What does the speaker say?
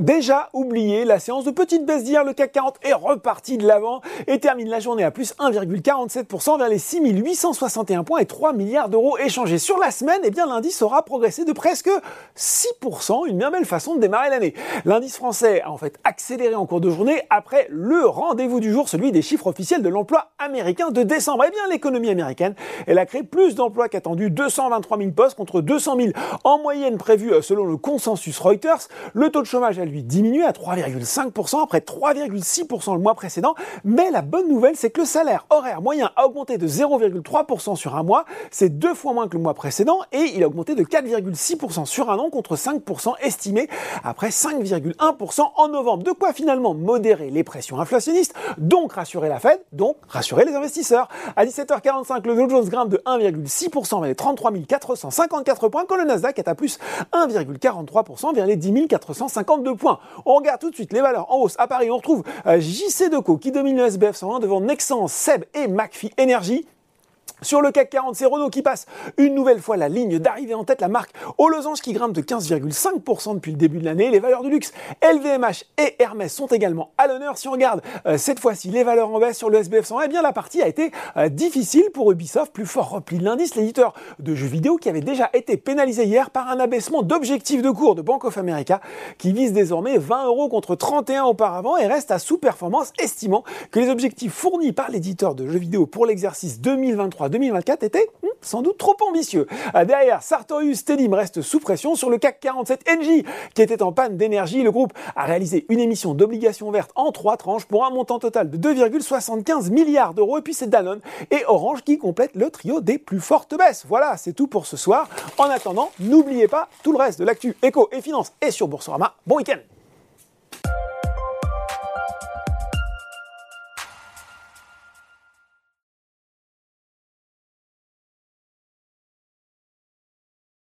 Déjà oublié, la séance de petite baisse d'hier, le CAC 40 est reparti de l'avant et termine la journée à plus 1,47% vers les 6861 points et 3 milliards d'euros échangés. Sur la semaine, eh bien l'indice aura progressé de presque 6%, une bien belle façon de démarrer l'année. L'indice français a en fait accéléré en cours de journée après le rendez-vous du jour, celui des chiffres officiels de l'emploi américain de décembre. Eh bien l'économie américaine, elle a créé plus d'emplois qu'attendu, 223 000 postes contre 200 000 en moyenne prévus euh, selon le consensus Reuters. Le taux de chômage a lui à 3,5% après 3,6% le mois précédent. Mais la bonne nouvelle, c'est que le salaire horaire moyen a augmenté de 0,3% sur un mois. C'est deux fois moins que le mois précédent et il a augmenté de 4,6% sur un an contre 5% estimé après 5,1% en novembre. De quoi finalement modérer les pressions inflationnistes, donc rassurer la Fed, donc rassurer les investisseurs. À 17h45, le Dow Jones grimpe de 1,6% vers les 33 454 points quand le Nasdaq est à plus 1,43% vers les 10 452 points. On regarde tout de suite les valeurs en hausse. À Paris, on retrouve euh, JC Deco qui domine le SBF 120 devant Nexans, Seb et McPhee Energy. Sur le CAC 40, c'est Renault qui passe une nouvelle fois la ligne d'arrivée en tête, la marque au losange qui grimpe de 15,5% depuis le début de l'année. Les valeurs du luxe, LVMH et Hermès sont également à l'honneur. Si on regarde euh, cette fois-ci les valeurs en baisse sur le SBF 100, eh bien la partie a été euh, difficile pour Ubisoft, plus fort repli de l'indice, l'éditeur de jeux vidéo qui avait déjà été pénalisé hier par un abaissement d'objectif de cours de Bank of America qui vise désormais 20 euros contre 31 auparavant et reste à sous-performance, estimant que les objectifs fournis par l'éditeur de jeux vidéo pour l'exercice 2023 2024 était hmm, sans doute trop ambitieux. Euh, derrière, Sartorius Telim reste sous pression sur le CAC 47 NJ qui était en panne d'énergie. Le groupe a réalisé une émission d'obligations vertes en trois tranches pour un montant total de 2,75 milliards d'euros. Et puis c'est Danone et Orange qui complètent le trio des plus fortes baisses. Voilà, c'est tout pour ce soir. En attendant, n'oubliez pas tout le reste de l'actu éco et finance et sur Boursorama. Bon week-end